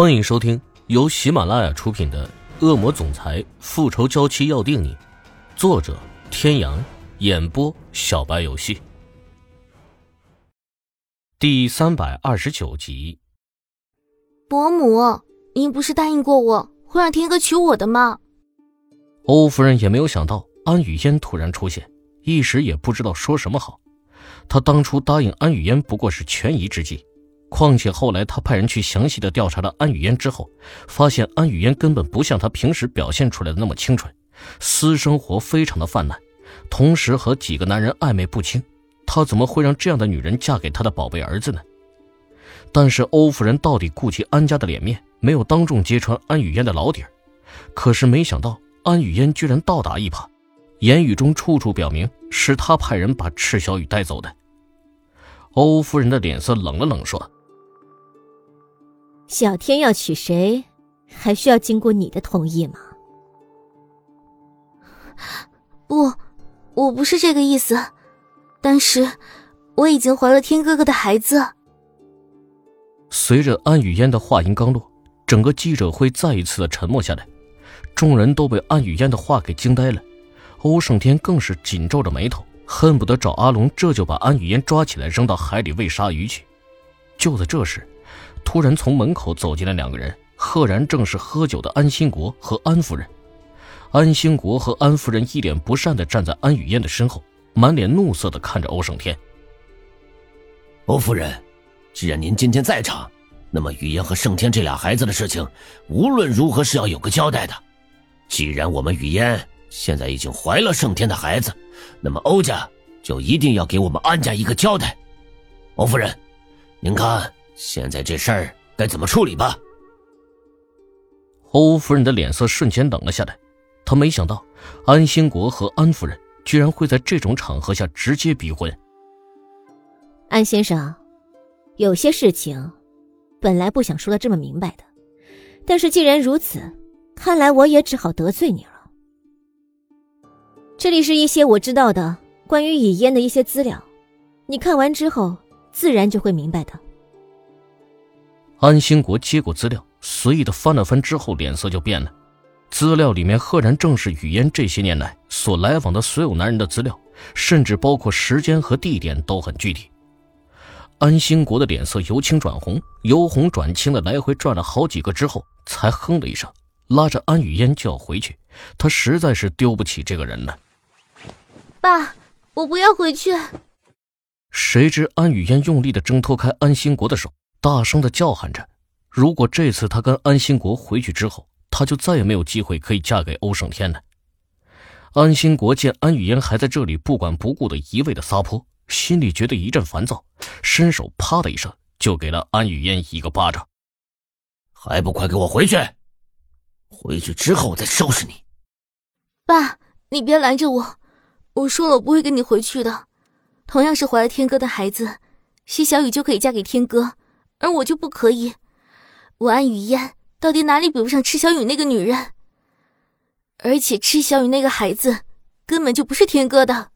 欢迎收听由喜马拉雅出品的《恶魔总裁复仇娇妻要定你》，作者：天阳，演播：小白游戏。第三百二十九集。伯母，您不是答应过我会让天哥娶我的吗？欧夫人也没有想到安雨嫣突然出现，一时也不知道说什么好。她当初答应安雨嫣不过是权宜之计。况且后来他派人去详细的调查了安雨嫣之后，发现安雨嫣根本不像他平时表现出来的那么清纯，私生活非常的泛滥，同时和几个男人暧昧不清。他怎么会让这样的女人嫁给他的宝贝儿子呢？但是欧夫人到底顾及安家的脸面，没有当众揭穿安雨嫣的老底儿。可是没想到安雨嫣居然倒打一耙，言语中处处表明是他派人把赤小雨带走的。欧夫人的脸色冷了冷，说。小天要娶谁，还需要经过你的同意吗？不，我不是这个意思。但是我已经怀了天哥哥的孩子。随着安雨嫣的话音刚落，整个记者会再一次的沉默下来，众人都被安雨嫣的话给惊呆了。欧胜天更是紧皱着眉头，恨不得找阿龙这就把安雨嫣抓起来扔到海里喂鲨鱼去。就在这时。突然从门口走进来两个人，赫然正是喝酒的安兴国和安夫人。安兴国和安夫人一脸不善的站在安雨嫣的身后，满脸怒色的看着欧胜天。欧夫人，既然您今天在场，那么雨嫣和胜天这俩孩子的事情，无论如何是要有个交代的。既然我们雨嫣现在已经怀了胜天的孩子，那么欧家就一定要给我们安家一个交代。欧夫人，您看。现在这事儿该怎么处理吧？欧夫人的脸色瞬间冷了下来，她没想到安兴国和安夫人居然会在这种场合下直接逼婚。安先生，有些事情本来不想说的这么明白的，但是既然如此，看来我也只好得罪你了。这里是一些我知道的关于以烟的一些资料，你看完之后自然就会明白的。安兴国接过资料，随意的翻了翻之后，脸色就变了。资料里面赫然正是雨嫣这些年来所来往的所有男人的资料，甚至包括时间和地点都很具体。安兴国的脸色由青转红，由红转青的来回转了好几个之后，才哼了一声，拉着安雨嫣就要回去。他实在是丢不起这个人了。爸，我不要回去。谁知安雨嫣用力的挣脱开安兴国的手。大声的叫喊着：“如果这次他跟安兴国回去之后，他就再也没有机会可以嫁给欧胜天了。”安兴国见安雨嫣还在这里不管不顾的一味的撒泼，心里觉得一阵烦躁，伸手啪的一声就给了安雨嫣一个巴掌：“还不快给我回去！回去之后我再收拾你！”爸，你别拦着我，我说了我不会跟你回去的。同样是怀了天哥的孩子，西小雨就可以嫁给天哥。而我就不可以，我安雨嫣到底哪里比不上池小雨那个女人？而且池小雨那个孩子根本就不是天哥的。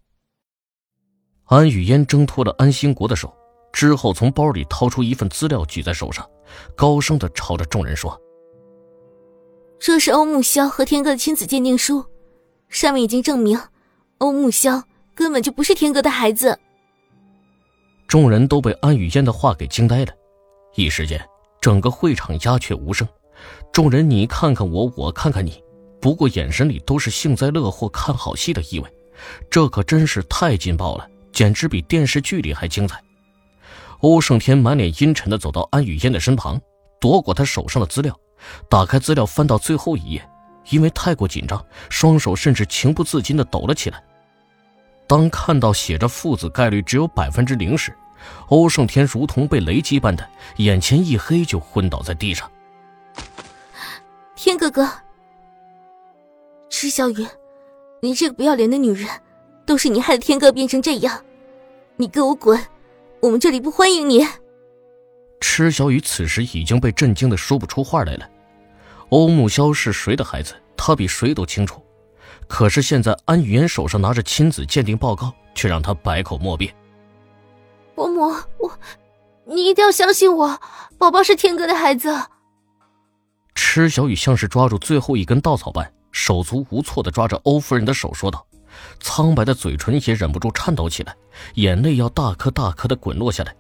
安雨嫣挣脱了安兴国的手之后，从包里掏出一份资料举在手上，高声的朝着众人说：“这是欧木萧和天哥的亲子鉴定书，上面已经证明欧木萧根本就不是天哥的孩子。”众人都被安雨嫣的话给惊呆了。一时间，整个会场鸦雀无声，众人你看看我，我看看你，不过眼神里都是幸灾乐祸、看好戏的意味。这可真是太劲爆了，简直比电视剧里还精彩。欧胜天满脸阴沉地走到安雨嫣的身旁，夺过她手上的资料，打开资料翻到最后一页，因为太过紧张，双手甚至情不自禁地抖了起来。当看到写着父子概率只有百分之零时，欧胜天如同被雷击般的，眼前一黑，就昏倒在地上。天哥哥，池小雨，你这个不要脸的女人，都是你害得天哥变成这样，你给我滚！我们这里不欢迎你。池小雨此时已经被震惊的说不出话来了。欧木萧是谁的孩子，他比谁都清楚。可是现在安雨嫣手上拿着亲子鉴定报告，却让他百口莫辩。伯母，我，你一定要相信我，宝宝是天哥的孩子。池小雨像是抓住最后一根稻草般，手足无措的抓着欧夫人的手，说道：“苍白的嘴唇也忍不住颤抖起来，眼泪要大颗大颗的滚落下来。”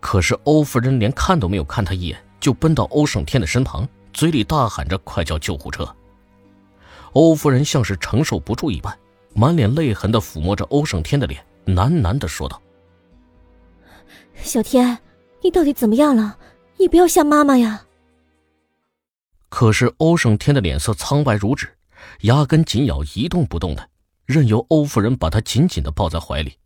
可是欧夫人连看都没有看他一眼，就奔到欧胜天的身旁，嘴里大喊着：“快叫救护车！”欧夫人像是承受不住一般，满脸泪痕的抚摸着欧胜天的脸，喃喃的说道：“小天，你到底怎么样了？你不要吓妈妈呀！”可是欧胜天的脸色苍白如纸，牙根紧咬，一动不动的，任由欧夫人把他紧紧的抱在怀里。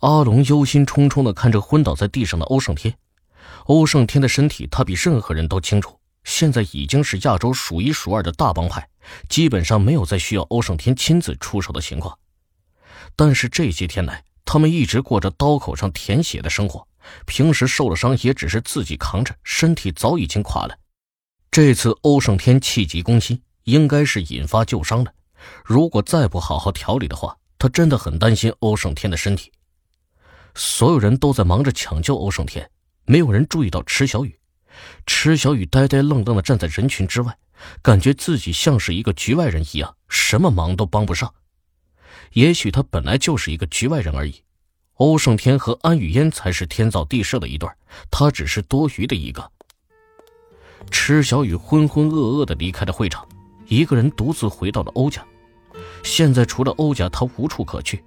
阿龙忧心忡忡的看着昏倒在地上的欧胜天。欧胜天的身体，他比任何人都清楚。现在已经是亚洲数一数二的大帮派，基本上没有再需要欧胜天亲自出手的情况。但是这些天来，他们一直过着刀口上舔血的生活，平时受了伤也只是自己扛着，身体早已经垮了。这次欧胜天气急攻心，应该是引发旧伤了。如果再不好好调理的话，他真的很担心欧胜天的身体。所有人都在忙着抢救欧胜天，没有人注意到池小雨。池小雨呆呆愣愣地站在人群之外，感觉自己像是一个局外人一样，什么忙都帮不上。也许他本来就是一个局外人而已。欧胜天和安雨嫣才是天造地设的一对，他只是多余的一个。池小雨浑浑噩噩的离开了会场，一个人独自回到了欧家。现在除了欧家，他无处可去。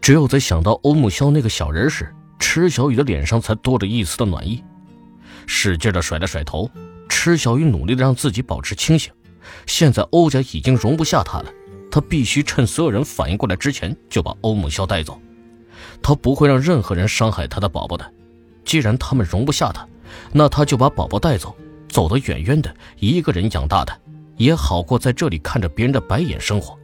只有在想到欧木萧那个小人时，池小雨的脸上才多了一丝的暖意。使劲的甩了甩头，池小雨努力的让自己保持清醒。现在欧家已经容不下他了，他必须趁所有人反应过来之前就把欧木萧带走。他不会让任何人伤害他的宝宝的。既然他们容不下他，那他就把宝宝带走，走得远远的，一个人养大的，也好过在这里看着别人的白眼生活。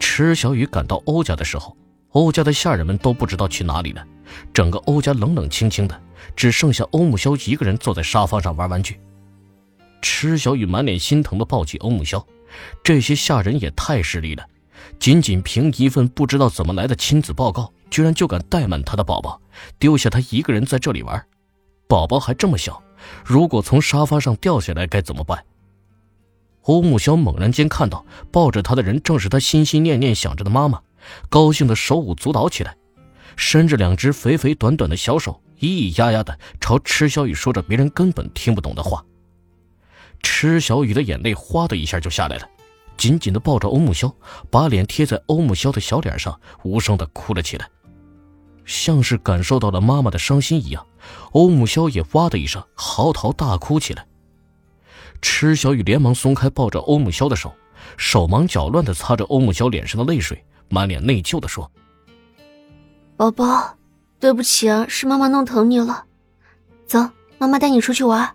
池小雨赶到欧家的时候，欧家的下人们都不知道去哪里了，整个欧家冷冷清清的。只剩下欧木萧一个人坐在沙发上玩玩具。池小雨满脸心疼地抱起欧木萧，这些下人也太势利了，仅仅凭一份不知道怎么来的亲子报告，居然就敢怠慢他的宝宝，丢下他一个人在这里玩。宝宝还这么小，如果从沙发上掉下来该怎么办？欧木萧猛然间看到抱着他的人正是他心心念念想着的妈妈，高兴的手舞足蹈起来，伸着两只肥肥短短的小手。咿咿呀呀的朝池小雨说着别人根本听不懂的话，池小雨的眼泪哗的一下就下来了，紧紧的抱着欧木萧，把脸贴在欧木萧的小脸上，无声的哭了起来，像是感受到了妈妈的伤心一样，欧木萧也哇的一声嚎啕大哭起来。池小雨连忙松开抱着欧木萧的手，手忙脚乱的擦着欧木萧脸上的泪水，满脸内疚的说：“宝宝。”对不起啊，是妈妈弄疼你了。走，妈妈带你出去玩。